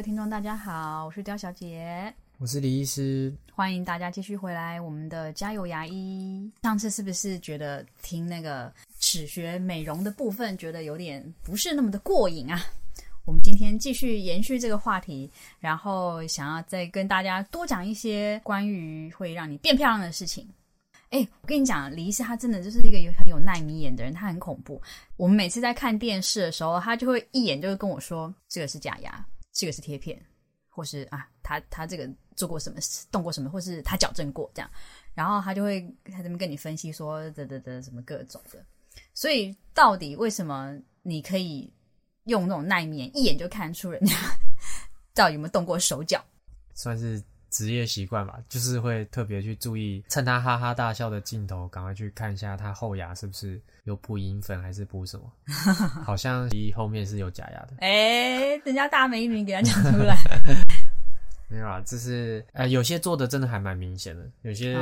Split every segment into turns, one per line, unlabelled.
各位听众，大家好，我是刁小姐，
我是李医师，
欢迎大家继续回来我们的加油牙医。上次是不是觉得听那个齿学美容的部分，觉得有点不是那么的过瘾啊？我们今天继续延续这个话题，然后想要再跟大家多讲一些关于会让你变漂亮的事情。哎，我跟你讲，李医师他真的就是一个有很有耐米眼的人，他很恐怖。我们每次在看电视的时候，他就会一眼就会跟我说：“这个是假牙，这个是贴片，或是啊，他他这个做过什么，动过什么，或是他矫正过这样。”然后他就会他这边跟你分析说：“的的的什么各种的。”所以到底为什么你可以用那种耐面，一眼就看出人家 到底有没有动过手脚？
算是。职业习惯吧，就是会特别去注意，趁他哈哈大笑的镜头，赶快去看一下他后牙是不是有补银粉还是补什么？好像后面是有假牙的。
哎，人家大美女给他讲出来。
没有啊，就是呃，有些做的真的还蛮明显的，有些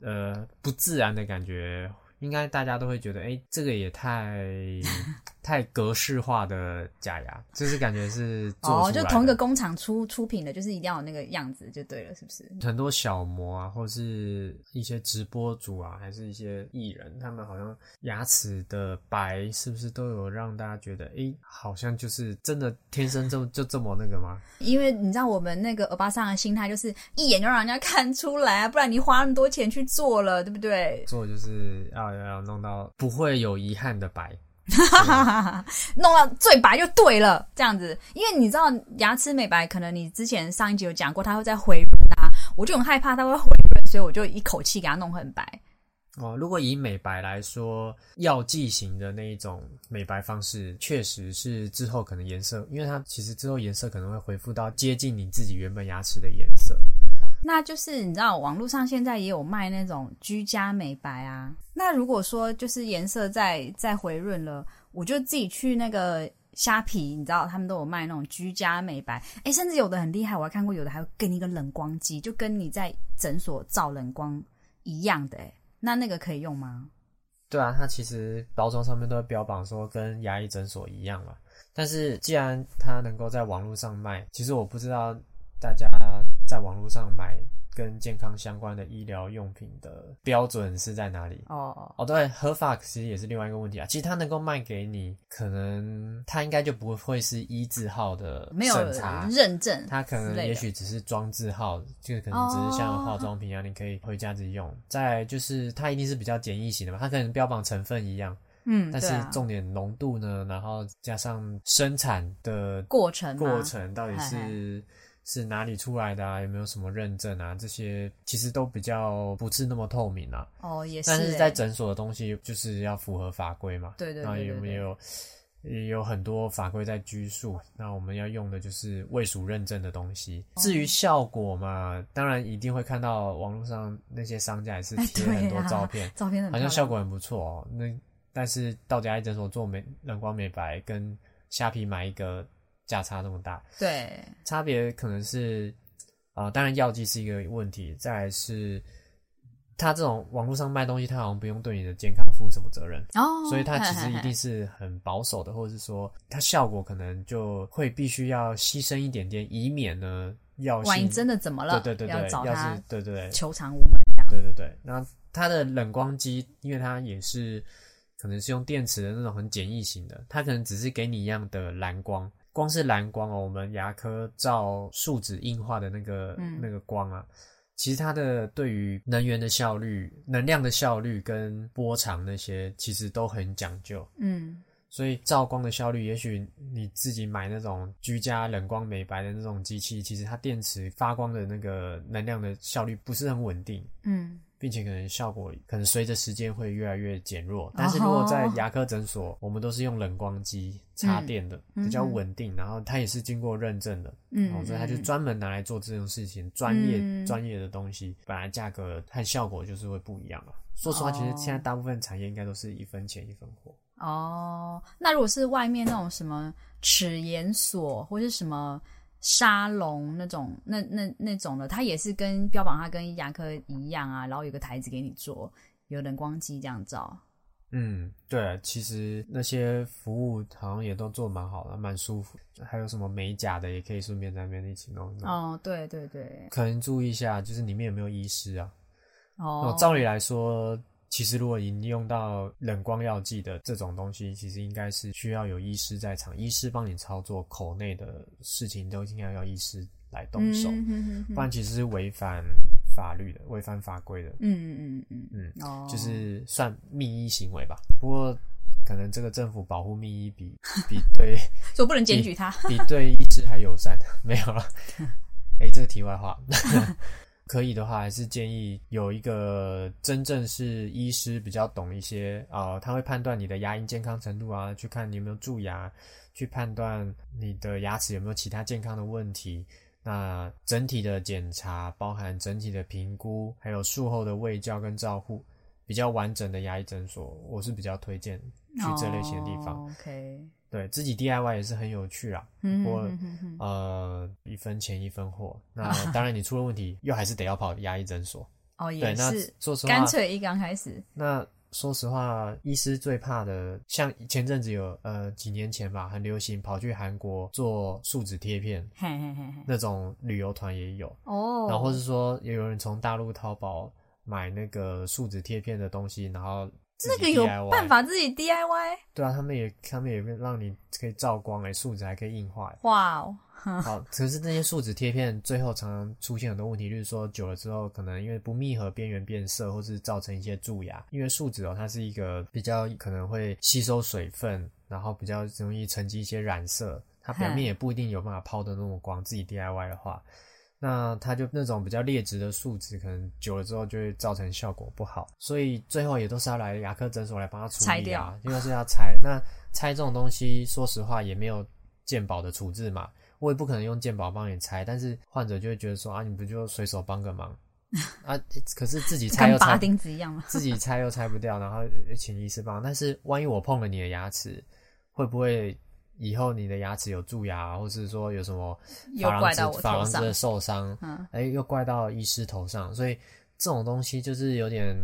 呃不自然的感觉。应该大家都会觉得，哎，这个也太太格式化的假牙，就是感觉是哦，
就同一个工厂出出品的，就是一定要有那个样子就对了，是不是？
很多小模啊，或是一些直播主啊，还是一些艺人，他们好像牙齿的白，是不是都有让大家觉得，哎，好像就是真的天生就就这么那个吗？
因为你知道我们那个欧巴桑的心态，就是一眼就让人家看出来啊，不然你花那么多钱去做了，对不对？
做就是要要。要弄到不会有遗憾的白，
弄到最白就对了，这样子。因为你知道牙齿美白，可能你之前上一集有讲过，它会在回润啊，我就很害怕它会回润，所以我就一口气给它弄很白。
哦，如果以美白来说，药剂型的那一种美白方式，确实是之后可能颜色，因为它其实之后颜色可能会恢复到接近你自己原本牙齿的颜色。
那就是你知道，网络上现在也有卖那种居家美白啊。那如果说就是颜色再再回润了，我就自己去那个虾皮，你知道他们都有卖那种居家美白。哎，甚至有的很厉害，我还看过有的还会给你一个冷光机，就跟你在诊所照冷光一样的。哎，那那个可以用吗？
对啊，它其实包装上面都会标榜说跟牙医诊所一样嘛。但是既然它能够在网络上卖，其实我不知道大家。在网络上买跟健康相关的医疗用品的标准是在哪里？哦哦，对，合法其实也是另外一个问题啊。其实它能够卖给你，可能它应该就不会是一字号的审查
认证，
它可能也许只是装字号，就可能只是像化妆品啊，你可以回家自己用。再就是它一定是比较简易型的嘛，它可能标榜成分一样，嗯，但是重点浓度呢，然后加上生产的
过程
过程到底是。是哪里出来的啊？有没有什么认证啊？这些其实都比较不是那么透明啊。
哦，也是。
但是在诊所的东西就是要符合法规嘛。
对对对。
那有没有也有很多法规在拘束？那我们要用的就是未属认证的东西。至于效果嘛，当然一定会看到网络上那些商家也是贴很多照片，
照片
好像效果很不错哦。那但是到家医诊所做美冷光美白，跟虾皮买一个。价差那么大，
对，
差别可能是啊，当然药剂是一个问题，再来是他这种网络上卖东西，他好像不用对你的健康负什么责任哦，所以他其实一定是很保守的，或者是说它效果可能就会必须要牺牲一点点，以免呢药
万一真的怎么了，
对对对对，要是对对
求偿无门
对对对，那它的冷光机，因为它也是可能是用电池的那种很简易型的，它可能只是给你一样的蓝光。光是蓝光哦，我们牙科照树脂硬化的那个那个光啊，其实它的对于能源的效率、能量的效率跟波长那些，其实都很讲究。嗯，所以照光的效率，也许你自己买那种居家冷光美白的那种机器，其实它电池发光的那个能量的效率不是很稳定。嗯。并且可能效果可能随着时间会越来越减弱，但是如果在牙科诊所，我们都是用冷光机插电的，比较稳定，然后它也是经过认证的，嗯，所以它就专门拿来做这种事情，专业专业的东西，本来价格和效果就是会不一样了。说实话，其实现在大部分产业应该都是一分钱一分货。
哦，那如果是外面那种什么齿研所或是什么？沙龙那种，那那那种的，它也是跟标榜它跟牙科一样啊，然后有个台子给你做，有冷光机这样照。
嗯，对，其实那些服务好像也都做蛮好的，蛮舒服。还有什么美甲的，也可以顺便在那边一起弄弄。
哦，对对对，
可能注意一下，就是里面有没有医师啊？
哦，
照理来说，其实如果引用到冷光药剂的这种东西，其实应该是需要有医师在场，医师帮你操作口内的事情，都应该要医师来动手，
嗯哼哼哼
不然其实是违反法律的，违反法规的。
嗯嗯嗯
嗯，
哦，
就是算密医行为吧。不过可能这个政府保护密医比 比对
所以不能检举他。
比对医师还友善，没有了。哎、这个题外话，可以的话，还是建议有一个真正是医师比较懂一些啊、他会判断你的牙龈健康程度啊，去看你有没有蛀牙，去判断你的牙齿有没有其他健康的问题。那整体的检查包含整体的评估，还有术后的卫教跟照护，比较完整的牙医诊所，我是比较推荐去这类型的地方。
OK，
对自己 DIY 也是很有趣啊。
嗯
我呃，一分钱一分货。那 当然，你出了问题，又还是得要跑牙医诊所。
哦，
对，
也
那
是
说实话
干，脆一刚开始，
那说实话，医师最怕的，像前阵子有呃几年前吧，很流行跑去韩国做树脂贴片，
嘿嘿嘿嘿，
那种旅游团也有。
哦，
然后或是说，也有人从大陆淘宝买那个树脂贴片的东西，然后
这个有办法自己 DIY，
对啊，他们也他们也让你可以照光哎，树脂还可以硬化欸。
哇哦，
好，可是那些树脂贴片最后常常出现很多问题，就是说久了之后，可能因为不密合，边缘变色，或是造成一些蛀牙。因为树脂哦，它是一个比较可能会吸收水分，然后比较容易沉积一些染色，它表面也不一定有办法抛的那么光。自己 DIY 的话，那它就那种比较劣质的树脂，可能久了之后就会造成效果不好，所以最后也都是要来牙科诊所来帮他处
拆
理啊
掉，
因为是要拆。那拆这种东西，说实话也没有鉴宝的处置嘛，我也不可能用鉴宝帮你拆，但是患者就会觉得说啊，你不就随手帮个忙啊？可是自己拆又拆，
钉子一样吗？
自己拆又拆不掉，然后请医师帮。但是万一我碰了你的牙齿，会不会以后你的牙齿有蛀牙，或是说有什么
又
珐琅质珐琅质的受伤？
嗯，
哎，又怪到医师头上，所以这种东西就是有点，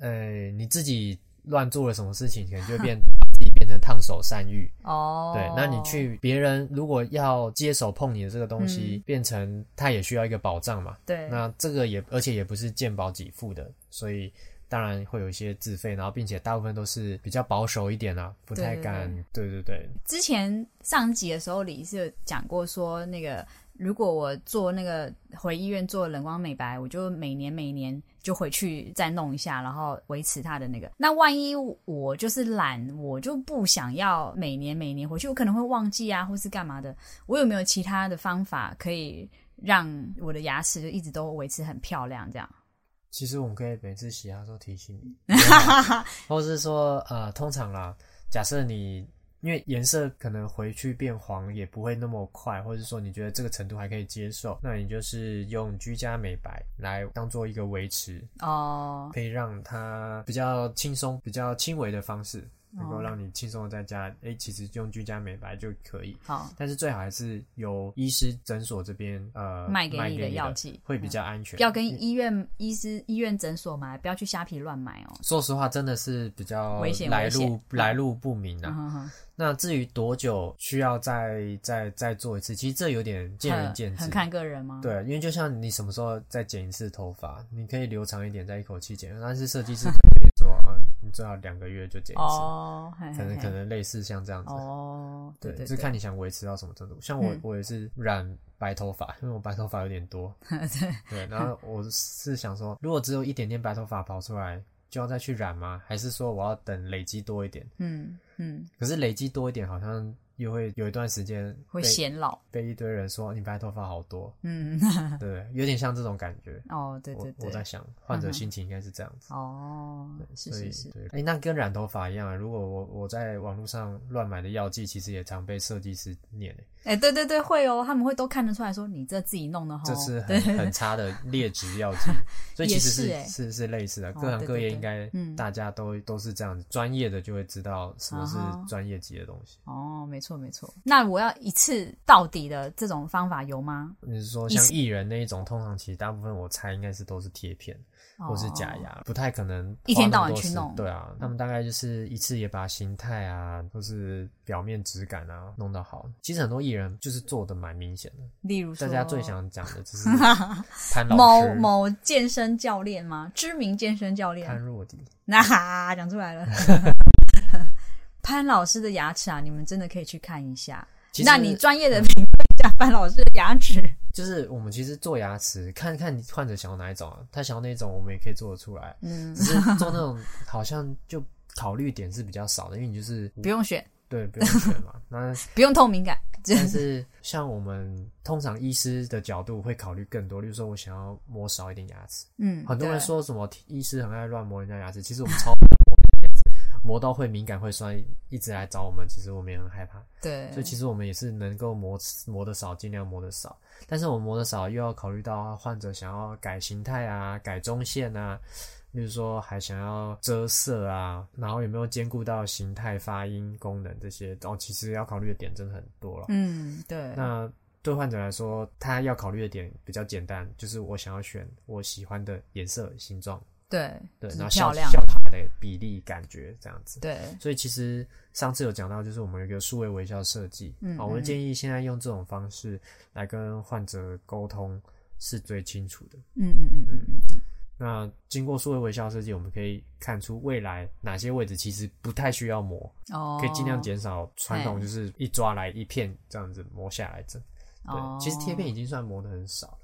呃，你自己乱做了什么事情，可能就会变 自己变成烫手山芋。
哦，
对，那你去别人如果要接手碰你的这个东西，变成他也需要一个保障嘛。
嗯对，
那这个也而且也不是健保给付的，所以当然会有一些自费，然后并且大部分都是比较保守一点啊，不太敢。对对对，
之前上集的时候，李是有讲过说，那个如果我做那个回医院做冷光美白，我就每年每年就回去再弄一下，然后维持它的那个。那万一我就是懒，我就不想要每年每年回去，我可能会忘记啊，或是干嘛的。我有没有其他的方法可以让我的牙齿就一直都维持很漂亮？这样？
其实我们可以每次洗牙的时候提醒你，或者是说呃，通常啦，假设你因为颜色可能回去变黄也不会那么快，或者是说你觉得这个程度还可以接受，那你就是用居家美白来当做一个维持，
哦，
可以让它比较轻松、比较轻微的方式，能够
哦
让你轻松的在家，诶、其实用居家美白就可以。
好，
但是最好还是由医师诊所这边呃
卖给你的药剂
会比较安全。
不要跟医院医师、医院诊所买，不要去虾皮乱买哦。
说实话，真的是比较
危险
来路来路不明啊。那至于多久需要再再再做一次，其实这有点见仁见智。
很看个人吗？，
对，因为就像你什么时候再剪一次头发，你可以留长一点，再一口气剪。但是设计师可能跟最好两个月就剪一次，
哦，嘿
可能可能类似像这样子。
哦，对就，
是看你想维持到什么程度。像我，
嗯
我也是染白头发，因为我白头发有点多。
对，
对，然后我是想说，如果只有一点点白头发跑出来，就要再去染吗？还是说我要等累积多一点？
嗯嗯，
可是累积多一点，好像又会有一段时间
会显老，
被一堆人说你白头发好多，
嗯，
对？有点像这种感觉。
哦，对对
我我，在想，患者心情应该是这样子。
哦，是是是，
对，哎，那跟染头发一样啊。如果我我在网络上乱买的药剂，其实也常被设计师念诶，
哎，对对对，会哦，他们会都看得出来说你这自己弄的哈，
这是很很差的劣质药剂，所以其实
也是欸。
是是是类似的，
哦
各行各
对对对。
业应该
嗯。
大家都都是这样子，专业的就会知道什么是专业级的东西。
哦，没错错没错。那我要一次到底的这种方法有吗？
你是说像艺人那一种，通常其实大部分我猜应该是都是贴片。或是假牙，不太可能
一天到晚去弄。
对啊，他们大概就是一次也把形态啊，或是表面质感啊弄到好。其实很多艺人就是做的蛮明显的。
例如，
大家最想讲的就是 潘老
师，某某健身教练吗？知名健身教练
潘若迪。
那 讲出来了，潘老师的牙齿啊，你们真的可以去看一下。那你专业的评论一下潘老师的牙齿。
就是我们其实做牙齿，看看患者想要哪一种啊？他想要那种，我们也可以做得出来。嗯，只是做那种好像就考虑点是比较少的，因为你就是
不用选，
对，不用选嘛。那
不用透明感，
但是像我们通常医师的角度会考虑更多，例如说我想要磨少一点牙齿。嗯，很多人说什么医师很爱乱磨人家牙齿，其实我们超。磨到会敏感会酸，一直来找我们，其实我们也很害怕。
对，
所以其实我们也是能够磨磨的少，尽量磨的少。但是我们磨的少，又要考虑到患者想要改形态啊，改中线啊，例如说还想要遮色啊，然后有没有兼顾到形态、发音、功能这些，然后其实要考虑的点真的很多了。
嗯，对。
那对患者来说，他要考虑的点比较简单，就是我想要选我喜欢的颜色、形状。
对
对，然后
漂亮
的比例感觉这样子。
对，
所以其实上次有讲到，就是我们有一个数位微笑设计。嗯，我们建议现在用这种方式来跟患者沟通是最清楚的。
嗯嗯嗯嗯嗯。
那经过数位微笑设计，我们可以看出未来哪些位置其实不太需要磨，哦，可以尽量减少传统就是一抓来一片这样子磨下来整。对，其实贴片已经算磨的很少了。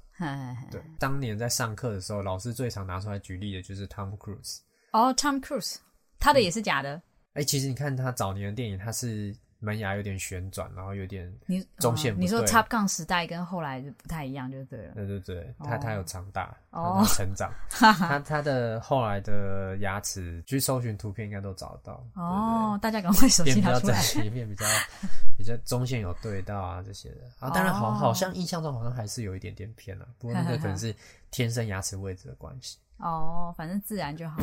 对，当年在上课的时候，老师最常拿出来举例的就是 Tom Cruise。
哦，Tom Cruise，他的也是假的。
哎，其实你看他早年的电影，他是。门牙有点旋转，然后有点你中线。
你说 Top Gun 时代跟后来不太一样，就对了。
对对对，他他有长大，他成长。他他的后来的牙齿，去搜寻图片应该都找到。哦，
大家赶快手机拿出来。
一面比较 比较中线有对到啊这些的啊，当然好好像印象中好像还是有一点点偏了，不过那个可能 是天生牙齿位置的关系。
哦，反正自然就好。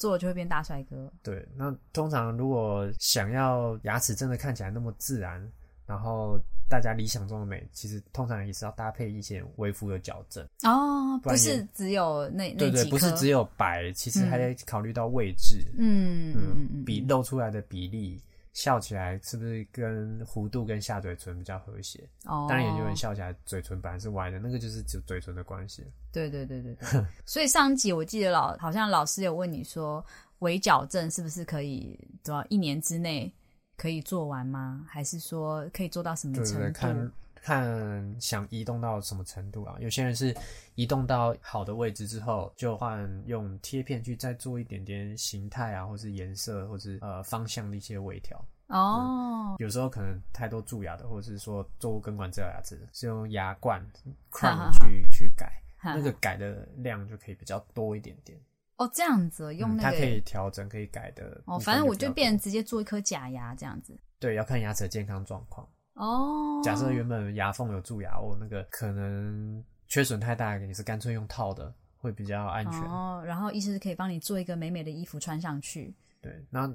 做就会变大帅哥。
对，那通常如果想要牙齿真的看起来那么自然，然后大家理想中的美，其实通常也是要搭配一些微幅的矫正
哦，不是只有那那
对对，不是只有白，其实还得考虑到位置，嗯嗯，比露出来的比例。笑起来是不是跟弧度跟下嘴唇比较和谐？哦，当然也有人笑起来嘴唇本来是歪的，那个就是嘴嘴唇的关系。
对对对对对。所以上集我记得老好像老师有问你说，微矫正是不是可以做一年之内可以做完吗？还是说可以做到什么程度？
看看想移动到什么程度啊？有些人是移动到好的位置之后，就换用贴片去再做一点点形态啊，或是颜色，或是呃方向的一些微调。哦，有时候可能太多蛀牙的，或者是说做根管治疗牙齿，是用牙冠 crown 去去改，那个改的量就可以比较多一点点。
哦，这样子用那
个，它可以调整，可以改的。
哦，反正我就变直接做一颗假牙这样子。
对，要看牙齿的健康状况。哦，假设原本牙缝有蛀牙，哦，那个可能缺损太大，你是干脆用套的会比较安全。
哦，然后医师可以帮你做一个美美的衣服穿上去。
对，那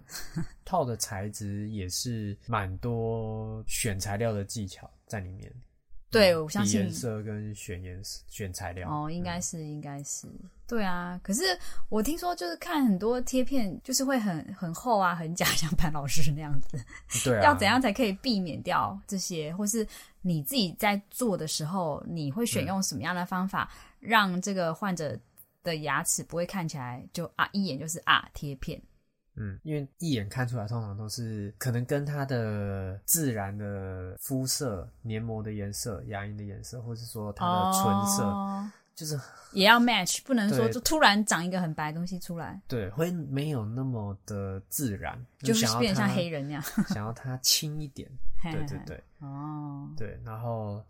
套的材质也是蛮多选材料的技巧在里面。
对，我相信
颜色跟选颜色、选材料
哦，应该是，应该是。对啊，可是我听说就是看很多贴片，就是会很很厚啊，很假，像潘老师那样子。
对啊。
要怎样才可以避免掉这些？或是你自己在做的时候，你会选用什么样的方法，让这个患者的牙齿不会看起来就啊一眼就是啊贴片？
嗯，因为一眼看出来，通常都是可能跟它的自然的肤色、黏膜的颜色、牙龈的颜色，或者说它的唇色，就是
也要 match，不能说就突然长一个很白东西出来。
对，会没有那么的自然，
就是变得像黑人那样，
想要它轻一点。对对对，哦，对，然后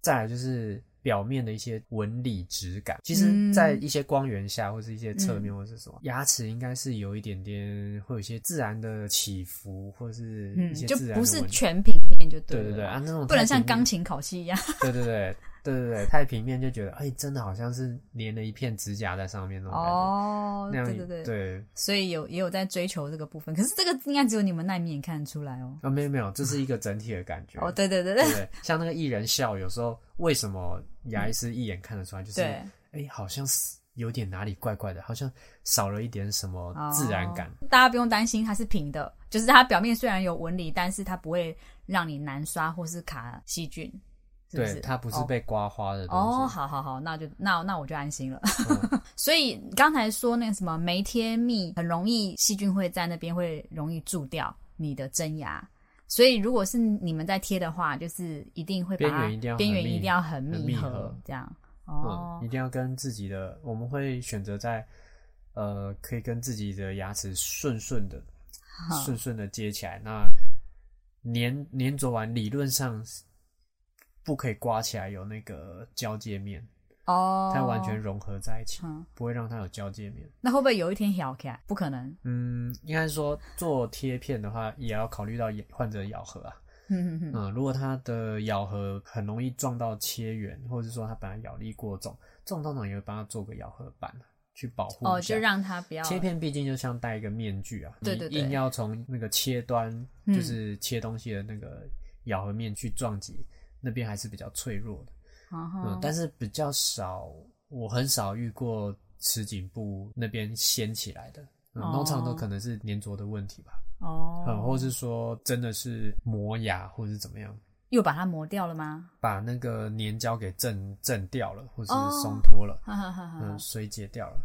再来就是。表面的一些纹理质感，其实，在一些光源下，或是一些侧面，或是什么，牙齿应该是有一点点，会有一些自然的起伏，或是一些
就不是全平面就
对对对啊，那种
不能像钢琴烤漆一样。
对对对，对对对，太平面就觉得，哎，真的好像是连了一片指甲在上面那种感觉。
哦，
那样
对对对，
对
所以有也有在追求这个部分，可是这个应该只有你们那一面看得出来哦。
啊，没有没有，这是一个整体的感觉。
哦，对对对对
对，像那个艺人笑，有时候为什么牙医师一眼看得出来，就是
对，
哎，好像是有点哪里怪怪的，好像少了一点什么自然感。
哦大家不用担心它是平的，就是它表面虽然有纹理，但是它不会让你难刷或是卡细菌，是不
对，
是？
它不是
哦
被刮花的东
哦，
西。哦
好好好，那就那那我就安心了。所以刚才说那个什么没贴密，很容易细菌会在那边会容易蛀掉你的真牙。所以如果是你们在贴的话，就是一定会把
边缘一定要很
边缘
密
一定要很
很
密合这样。
嗯
哦，，
一定要跟自己的，我们会选择在呃，可以跟自己的牙齿顺顺的、
好
顺顺的接起来。那粘粘着完，理论上是不可以刮起来有那个交界面，
哦，
它完全融合在一起，
嗯，
不会让它有交界面。
那会不会有一天咬起来？不可能。
嗯，应该说做贴片的话，也要考虑到患者的咬合啊。
嗯嗯嗯，
嗯，如果它的咬合很容易撞到切缘，或者是说它本来咬力过重，这种通常也会帮它做个咬合板去保护
哦，
下。
就让它不要
切片毕竟就像戴一个面具啊，
对对对
你硬要从那个切端，
嗯
就是切东西的那个咬合面去撞击，那边还是比较脆弱的。
嗯
但是比较少，我很少遇过池颈部那边掀起来的，通常都可能是粘着的问题吧，
哦，
嗯，或是说真的是磨牙，或者是怎么样，
又把它磨掉了吗？
把那个粘胶给震震掉了，或是
哦
松脱了，嗯，水解掉了。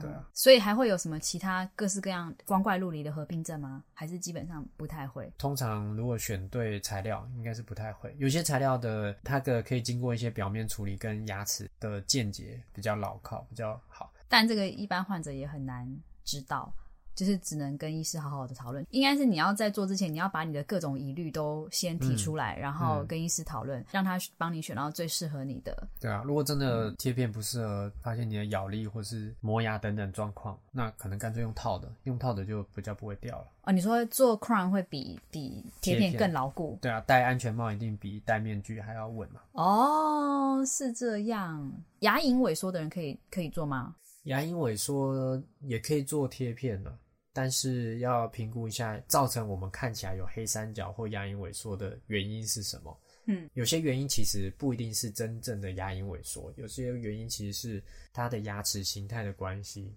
对啊。
所以还会有什么其他各式各样光怪陆离的合并症吗？还是基本上不太会？
通常如果选对材料，应该是不太会。有些材料的它的可以经过一些表面处理，跟牙齿的间接比较牢靠，比较好。
但这个一般患者也很难知道，就是只能跟医师好好的讨论。应该是你要在做之前，你要把你的各种疑虑都先提出来，然后跟医师讨论，让他帮你选到最适合你的。
对啊，如果真的贴片不适合，发现你的咬力或是磨牙等等状况，那可能干脆用套的，用套的就比较不会掉了。
哦，你说做 crown 会比比贴片
贴片
更牢固？
对啊，戴安全帽一定比戴面具还要稳嘛。
哦，是这样。牙龈萎缩的人可以可以做吗？
牙龈萎缩也可以做贴片的，但是要评估一下造成我们看起来有黑三角或牙龈萎缩的原因是什么。
嗯，
有些原因其实不一定是真正的牙龈萎缩，有些原因其实是它的牙齿形态的关系。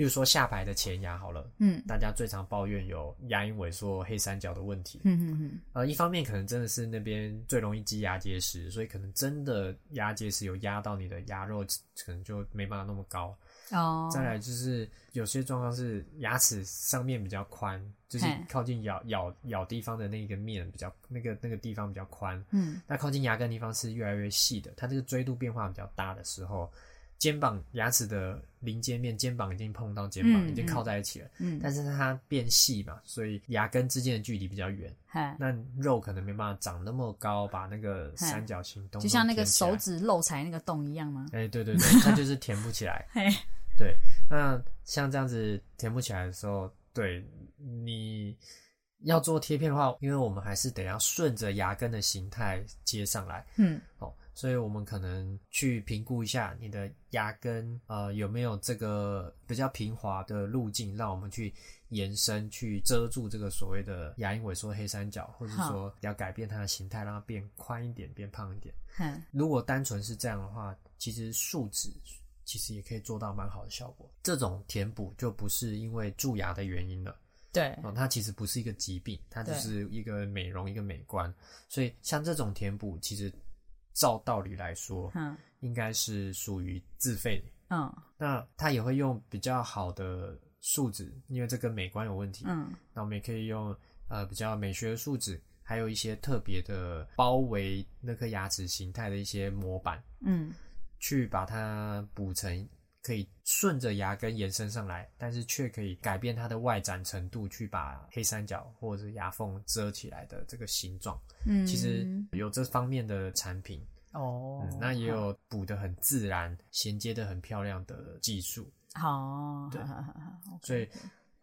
例如说下排的前牙好了，
嗯。
大家最常抱怨有牙龈萎缩、黑三角的问题。
嗯嗯嗯，
呃，一方面可能真的是那边最容易积牙结石，所以可能真的牙结石有压到你的牙肉，可能就没办法那么高。
哦，
再来就是有些状况是牙齿上面比较宽，就是靠近咬咬咬地方的那个面比较那个那个地方比较宽，
嗯。
那靠近牙根地方是越来越细的，它这个锥度变化比较大的时候，肩膀牙齿的临接面，肩膀已经碰到肩膀，
嗯
已经靠在一起了，
嗯，
但是它变细嘛，所以牙根之间的距离比较远，
嗨，
那肉可能没办法长那么高，把那个三角形洞
就像那个手指漏财那个洞一样吗？
哎、对对对，它就是填不起来。
嘿，
对，那像这样子填不起来的时候，对你要做贴片的话，因为我们还是得要顺着牙根的形态接上来。
嗯。
哦，所以我们可能去评估一下你的牙根呃有没有这个比较平滑的路径，让我们去延伸去遮住这个所谓的牙龈萎缩黑三角，或者
好
说要改变它的形态，让它变宽一点，变胖一点。
哼，
如果单纯是这样的话，其实树脂其实也可以做到蛮好的效果。这种填补就不是因为蛀牙的原因了，
对，
哦，它其实不是一个疾病，它只是一个美容、一个美观。所以像这种填补，其实照道理来说，
嗯
应该是属于自费的。
嗯
那他也会用比较好的树脂，因为这跟美观有问题。
嗯
那我们也可以用呃比较美学的树脂，还有一些特别的包围那颗牙齿形态的一些模板。
嗯
去把它补成可以顺着牙根延伸上来，但是却可以改变它的外展程度，去把黑三角或者是牙缝遮起来的这个形状。
嗯，
其实有这方面的产品，
哦
嗯，，那也有补的很自然、衔接的很漂亮的技术。
好，
对
好好好好
所以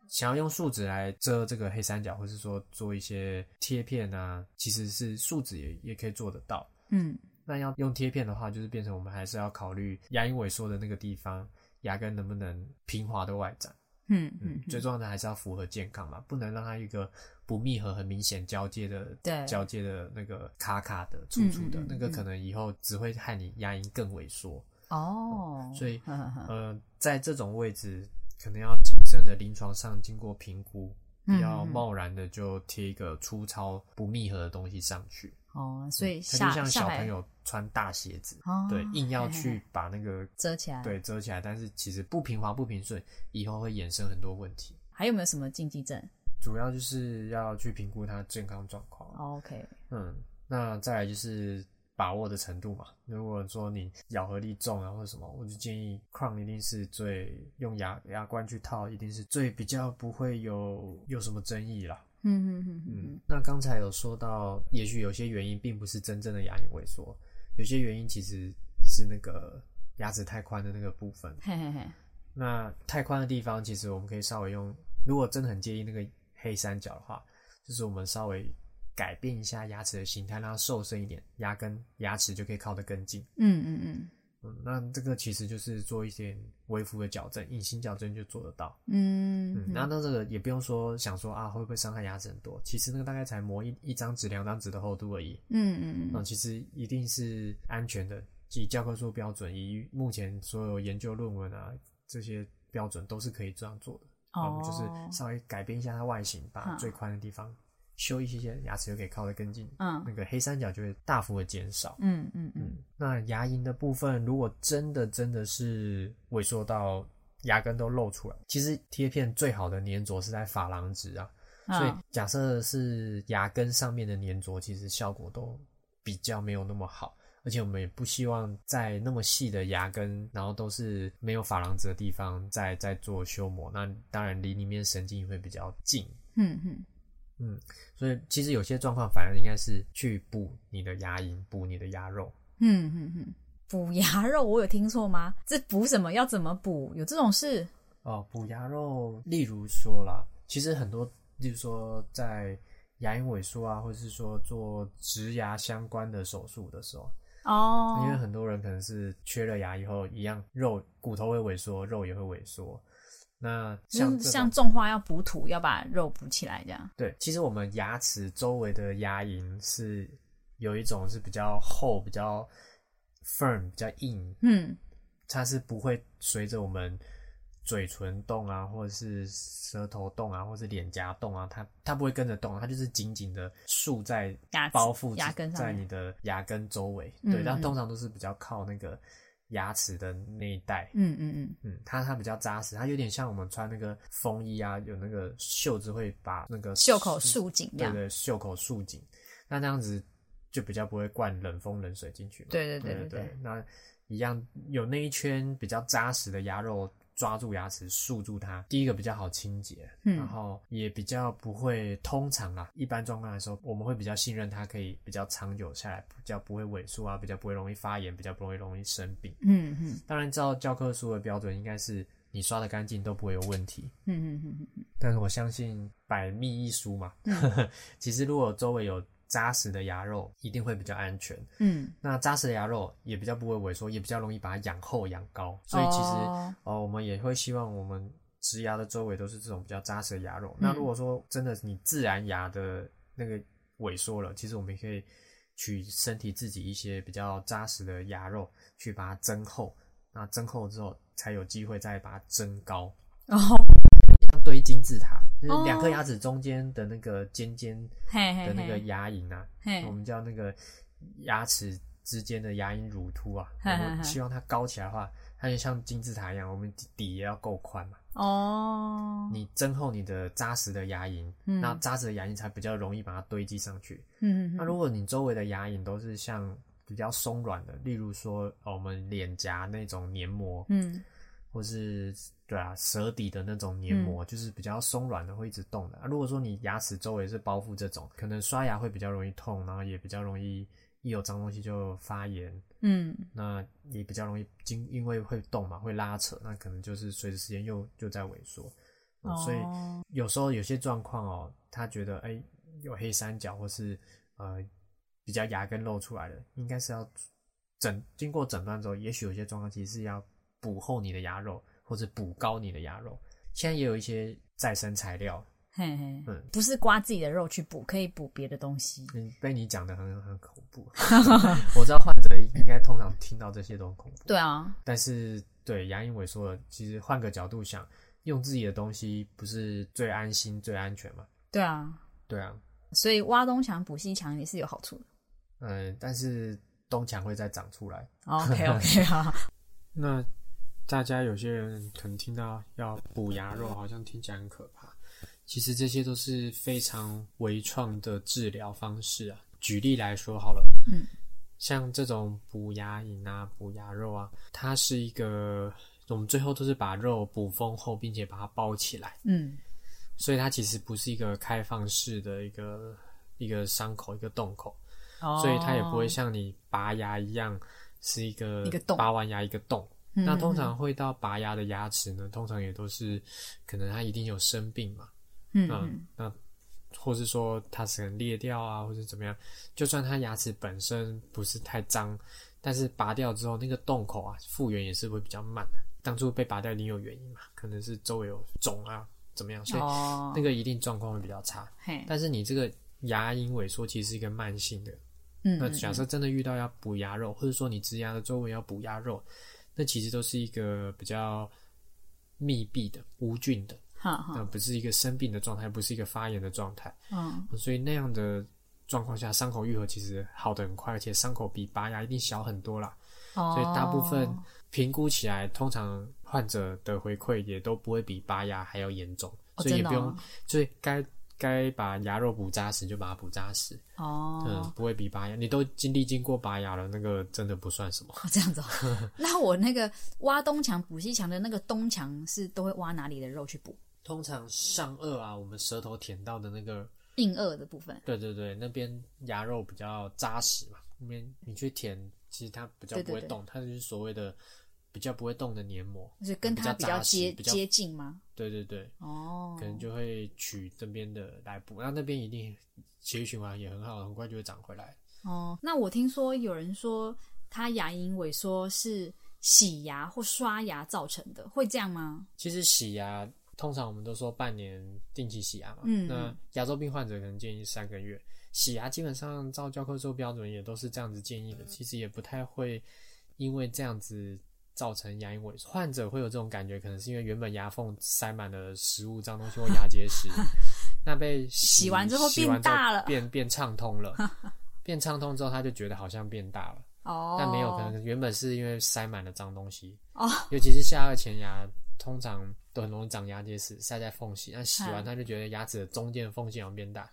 想要用树脂来遮这个黑三角，或是说做一些贴片啊，其实是树脂也也可以做得到。
嗯
那要用贴片的话，就是变成我们还是要考虑牙龈萎缩的那个地方，牙根能不能平滑的外展。
嗯
嗯
嗯，，
最重要的还是要符合健康嘛，不能让它一个不密合、很明显交界的
对
交界的那个卡卡的、粗粗的，
嗯嗯嗯
那个可能以后只会害你牙龈更萎缩。
哦，
所以呃，在这种位置，可能要谨慎的临床上经过评估，不
嗯
要
嗯
贸然的就贴一个粗糙不密合的东西上去。
哦，所以
它
下
就像小朋友穿大鞋子，
哦
对，硬要去把那个
遮起来，，
对遮起来，但是其实不平滑不平顺，以后会衍生很多问题。
还有没有什么禁忌症
主要就是要去评估他的健康状况。
？OK，
嗯，那再来就是把握的程度嘛。如果说你咬合力重啊或者什么，我就建议 Crown 一定是最用牙牙冠去套，一定是最比较不会有有什么争议啦。
嗯嗯嗯
嗯
嗯，
那刚才有说到，也许有些原因并不是真正的牙龈萎缩，有些原因其实是那个牙齿太宽的那个部分。
嘿嘿嘿，
那太宽的地方，其实我们可以稍微用，如果真的很介意那个黑三角的话，就是我们稍微改变一下牙齿的形态，让它瘦身一点，牙根牙齿就可以靠得更近。
嗯嗯嗯
嗯，那这个其实就是做一些微幅的矫正，隐形矫正就做得到。
嗯
嗯，那那这个也不用说想说啊会不会伤害牙齿很多，其实那个大概才磨一一张纸、两张纸的厚度而已。
嗯嗯
嗯，
嗯
其实一定是安全的，以教科书标准，以目前所有研究论文啊这些标准都是可以这样做的。哦我们就是
哦
稍微改变一下它外形，把
嗯
最宽的地方修一些些，牙齿就可以靠得更近，
嗯
那个黑三角就会大幅的减少。
嗯嗯嗯
嗯，那牙龈的部分，如果真的真的是萎缩到牙根都露出来，其实贴片最好的粘着是在珐琅质啊，
嗯，
所以假设是牙根上面的粘着，其实效果都比较没有那么好。而且我们也不希望在那么细的牙根，然后都是没有珐琅质的地方再再做修磨，那当然离里面神经也会比较近。
嗯嗯
嗯，所以其实有些状况反而应该是去补你的牙龈，补你的牙肉。
嗯嗯嗯，补牙肉我有听错吗？这补什么？要怎么补？有这种事？
哦，补牙肉，例如说啦，其实很多，例如说在牙龈萎缩啊，或者是说做植牙相关的手术的时候，
哦，
因为很多人可能是缺了牙以后，一样肉骨头会萎缩，肉也会萎缩。那像
像种花要补土，要把肉补起来，这样。
对，其实我们牙齿周围的牙龈是有一种是比较厚、比较 firm、比较硬，
嗯
它是不会随着我们嘴唇动啊，或者是舌头动啊，或者是脸颊动啊，它它不会跟着动，它就是紧紧的束在
牙
包覆
牙根上
在你的牙根周围。
嗯
对，它
嗯
通常都是比较靠那个牙齿的那一带。
嗯嗯嗯
嗯，它它比较扎实，它有点像我们穿那个风衣啊，有那个袖子会把那个
袖口束紧这样。
对对，袖口束紧，那这样子就比较不会灌冷风冷水进去
对对对
对
对
那一样有那一圈比较扎实的鸭肉抓住牙齿束住它，第一个比较好清洁，
嗯
然后也比较不会通常啊，一般状况来说，我们会比较信任它可以比较长久下来，比较不会萎缩啊，比较不会容易发炎，比较不容易容易生病。
嗯嗯
当然，照教科书的标准，应该是你刷的干净都不会有问题。
嗯嗯嗯嗯
但是我相信百密一疏嘛，其实如果周围有扎实的牙肉，一定会比较安全。
嗯，
那扎实的牙肉也比较不会萎缩，也比较容易把它养厚养高。所以其实
哦
哦我们也会希望我们植牙的周围都是这种比较扎实的牙肉。那如果说真的你自然牙的那个萎缩了，其实我们也可以取身体自己一些比较扎实的牙肉去把它增厚。那增厚之后，才有机会再把它增高。
哦，
像堆金字塔，就是
哦。
两颗牙齿中间的那个尖尖的那个，牙龈啊，我们叫那个牙齿之间的牙龈乳突啊，我们希望它高起来的话，它就像金字塔一样，我们底底也要够宽嘛。
哦，
你增厚你的扎实的牙龈，
嗯。
那扎实的牙龈才比较容易把它堆积上去。
嗯。
那如果你周围的牙龈都是像比较松软的，例如说呃我们脸颊那种黏膜，
嗯
或是对啊舌底的那种黏膜，就是比较松软的，会一直动的、啊。如果说你牙齿周围是包覆这种，可能刷牙会比较容易痛，然后也比较容易一有脏东西就发炎，
嗯
那也比较容易经因为会动嘛，会拉扯，那可能就是随着时间又就在萎缩。嗯所以
哦
有时候有些状况哦，他觉得哎、有黑三角或是呃比较牙根露出来的，应该是要诊经过诊断之后，也许有些状况其实是要补厚你的牙肉，或者补高你的牙肉。现在也有一些再生材料，
嘿嘿，
嗯
不是刮自己的肉去补，可以补别的东西。
嗯，被你讲的很很恐怖。我知道患者应该通常听到这些都很恐怖，
对啊，
但是对牙龈萎缩了，其实换个角度想，用自己的东西不是最安心、最安全吗？
对啊，
对啊，
所以挖东墙补西墙也是有好处的。
嗯，但是东墙会再长出来。
OK OK 好，
那大家有些人可能听到要补牙肉，好像听起来很可怕。其实这些都是非常微创的治疗方式啊。举例来说好了，
嗯，
像这种补牙龈啊、补牙肉啊，它是一个我们最后都是把肉补丰厚，并且把它包起来，
嗯
所以它其实不是一个开放式的一个一个伤口、一个洞口。
哦，
所以它也不会像你拔牙一样是一个
一个洞
拔完牙一个洞。
嗯
那通常会到拔牙的牙齿呢，通常也都是可能它一定有生病嘛，嗯那或是说它是可能裂掉啊，或者怎么样，就算它牙齿本身不是太脏，但是拔掉之后那个洞口啊复原也是会比较慢的。当初被拔掉一定有原因嘛，可能是周围有肿啊怎么样，所以
哦，
那个一定状况会比较差。
嘿，
但是你这个牙龈萎缩其实是一个慢性的，
嗯，
那假设真的遇到要补牙肉，或者说你植牙的周围要补牙肉，那其实都是一个比较密闭的、无菌的，那不是一个生病的状态，不是一个发炎的状态，
嗯。
所以那样的状况下，伤口愈合其实好的很快，而且伤口比拔牙一定小很多啦。
哦，
所以大部分评估起来，通常患者的回馈也都不会比拔牙还要严重，
哦
所以也不用，所以该该把牙肉补扎实就把它补扎实。
哦，
嗯，不会比拔牙，你都经历经过拔牙了，那个真的不算什么。
哦这样子哦。那我那个挖东墙补西墙的那个东墙是都会挖哪里的肉去补？
通常上颚啊，我们舌头舔到的那个，
硬腭的部分。
对对对，那边牙肉比较扎实嘛，那边你去舔，其实它比较
对对对
不会动，它就是所谓的比较不会动的黏膜，
就是跟它比较接接近吗？
对对对，
哦，
可能就会取这边的来补，那那边一定血液循环也很好，很快就会长回来。
哦。那我听说有人说他牙龈萎缩是洗牙或刷牙造成的，会这样吗？
其实洗牙，通常我们都说半年定期洗牙嘛。
嗯
那牙周病患者可能建议三个月洗牙，基本上照教科书标准也都是这样子建议的。其实也不太会因为这样子造成牙龈萎缩。患者会有这种感觉，可能是因为原本牙缝塞满了食物、脏东西或牙结石，那被洗
洗完之后
洗完之后
变大了
变变畅通了。变畅通之后，他就觉得好像变大了。
哦，
但没有，可能原本是因为塞满了脏东西
哦，
尤其是下颚前牙，通常都很容易长牙结石，塞在缝隙。那洗完
嗯
他就觉得牙齿的中间的缝隙好像变大，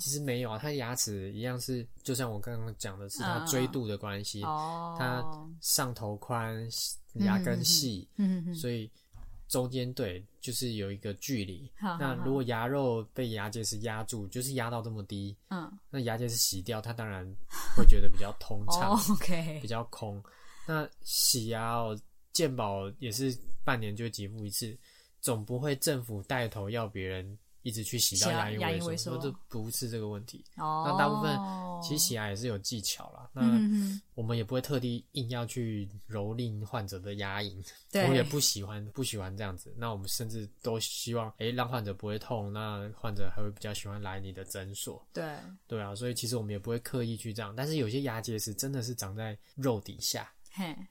其实没有啊，他牙齿一样是，就像我刚刚讲的，是它
嗯嗯
锥度的关系，
哦，
它上头宽，牙根细，所以中间对就是有一个距离。那如果牙肉被牙结石压住，就是压到这么低，
嗯
那牙结石洗掉，它当然会觉得比较通畅。
哦，OK，
比较空。那洗牙哦，健保也是半年就给付一次，总不会政府带头要别人一直去洗到
牙
牙龈萎缩，这不是这个问题。
哦，
那大部分其实洗牙也是有技巧啦，那我们也不会特地硬要去蹂躏患者的牙龈，
对
我也不喜欢不喜欢这样子。那我们甚至都希望，诶、让患者不会痛，那患者还会比较喜欢来你的诊所。
对，
对啊，所以其实我们也不会刻意去这样，但是有些牙结石真的是长在肉底下，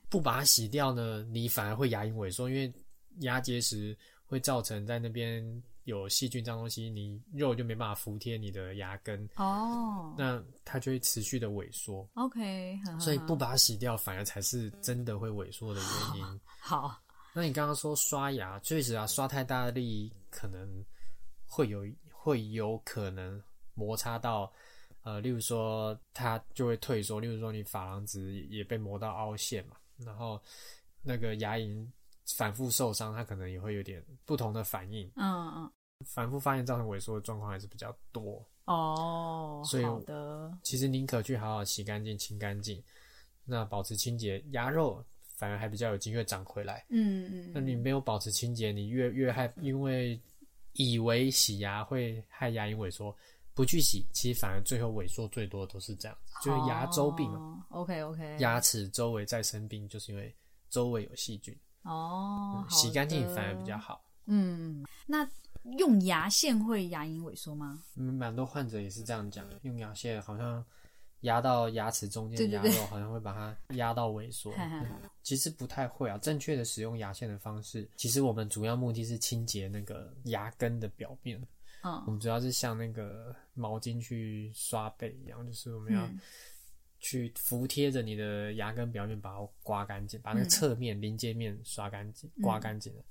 不把它洗掉呢，你反而会牙龈萎缩，因为牙结石会造成在那边有细菌脏东西，你肉就没办法服贴你的牙根，
哦
那它就会持续的萎缩。
，OK，呵呵
所以不把它洗掉，反而才是真的会萎缩的原因。
好，
那你刚刚说刷牙，确实啊，刷太大力可能会有会有可能摩擦到，呃，例如说它就会退缩，例如说你珐琅质也被磨到凹陷嘛，然后那个牙龈反复受伤，它可能也会有点不同的反应，
嗯嗯，
反复发炎造成萎缩的状况还是比较多。
哦，
所以
好的，
其实宁可去好好洗干净、清干净，那保持清洁，牙肉反而还比较有机会长回来。
嗯嗯，
那你没有保持清洁，你越越害，因为以为洗牙会害牙龈萎缩，不去洗，其实反而最后萎缩最多都是这样子，就是牙周病嘛。
哦 OK OK，
牙齿周围再生病，就是因为周围有细菌，
哦，
洗干净反而比较。好。
嗯，那用牙线会牙龈萎缩吗？
嗯，蛮多患者也是这样讲，用牙线好像压到牙齿中间的牙肉，好像会把它压到萎缩。其实不太会啊，正确的使用牙线的方式，其实我们主要目的是清洁那个牙根的表面。嗯我
嗯
们主要是像那个毛巾去刷背一样，就是我们要
嗯
去服贴着你的牙根表面，把它刮干净，把那个
嗯
侧面、临界面刷干净、刮干净的。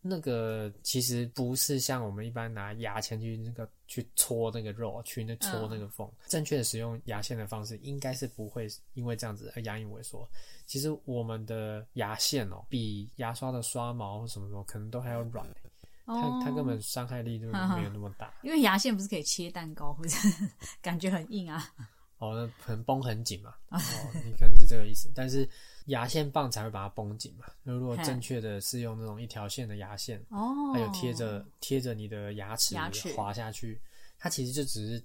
那个其实不是像我们一般拿牙签去那个去戳那个肉，去那戳那个缝。正确的使用牙线的方式，应该是不会因为这样子而牙龈萎缩。其实我们的牙线哦，比牙刷的刷毛或什么什么可能都还要软、它
哦，
它根本伤害力就
哈哈
没有那么大。
因为牙线不是可以切蛋糕，或者 感觉很硬啊。
哦，那可能绷很紧嘛。哦，你可能是这个意思，但是牙线棒才会把它绷紧嘛。那如果正确的是用那种一条线的牙线，
哦，
还有贴着贴着你的牙齿滑下去，它其实就只是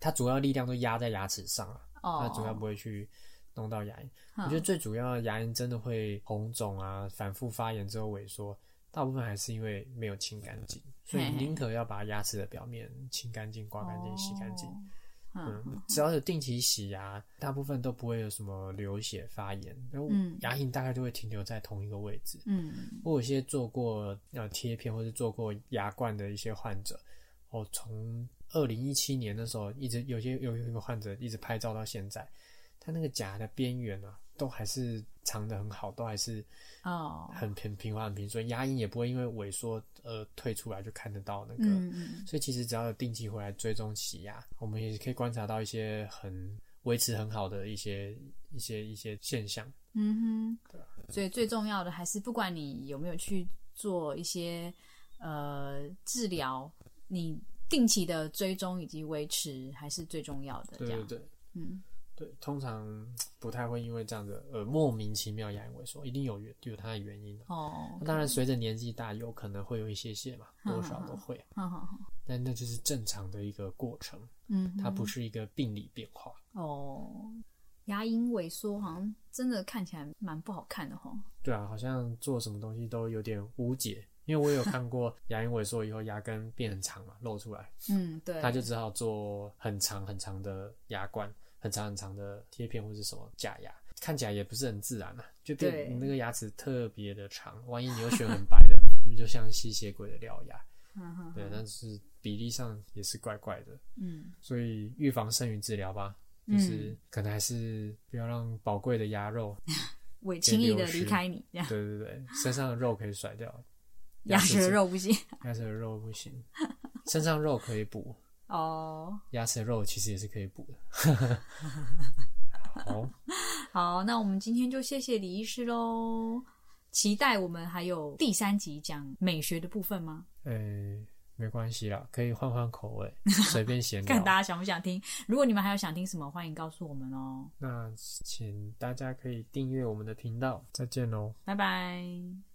它主要力量都压在牙齿上啊，
哦，
它主要不会去弄到牙龈。
嗯
我觉得最主要的牙龈真的会红肿啊，反复发炎之后萎缩，大部分还是因为没有清干净，所以宁可要把牙齿的表面清干净、刮干净、洗干净。
哦嗯
嗯，只要有定期洗牙，大部分都不会有什么流血发炎，然后
嗯。
牙龈大概就会停留在同一个位置。
嗯。
我有些做过呃贴片或者做过牙冠的一些患者，我，从二零一七年的时候一直有些有有一个患者一直拍照到现在，他那个假的边缘啊，都还是藏的很好，都还是
哦，
很平平滑很平顺，牙龈也不会因为萎缩而退出来就看得到那个。所以其实只要有定期回来追踪洗牙，我们也可以观察到一些很维持很好的一些一些一些现象。
嗯哼，所以最重要的还是不管你有没有去做一些呃治疗，你定期的追踪以及维持还是最重要的。
对对对
嗯
对，通常不太会因为这样的呃莫名其妙牙龈萎缩，一定有原有它的原因的。
哦，
当然，随着年纪大，有可能会有一些些嘛，多少都会，
好好好，
但那就是正常的一个过程，
嗯，
它不是一个病理变化。
哦，牙龈萎缩好像真的看起来蛮不好看的哈。
对啊，好像做什么东西都有点无解。因为我有看过牙龈萎缩以后，牙根变很长嘛，露出来，
嗯，对，
他就只好做很长很长的牙冠，很长很长的贴片或是什么假牙，看起来也不是很自然啊，就
对
变你那个牙齿特别的长，万一你又选很白的，那就像吸血鬼的獠牙，对，但是比例上也是怪怪的，
嗯
所以预防胜于治疗吧，就是可能还是不要让宝贵的牙肉，
会轻易的离开你，这样
对对对，身上的肉可以甩掉，
牙齿的肉不行。
牙齿的肉不行，身上肉可以补，
哦，
牙齿的肉其实也是可以补的。好，
好，那我们今天就谢谢李医师喽。期待我们还有第三集讲美学的部分吗？
呃、没关系啦，可以换换口味，随便闲聊。
看大家想不想听。如果你们还有想听什么，欢迎告诉我们哦。
那请大家可以订阅我们的频道，再见喽。
拜拜。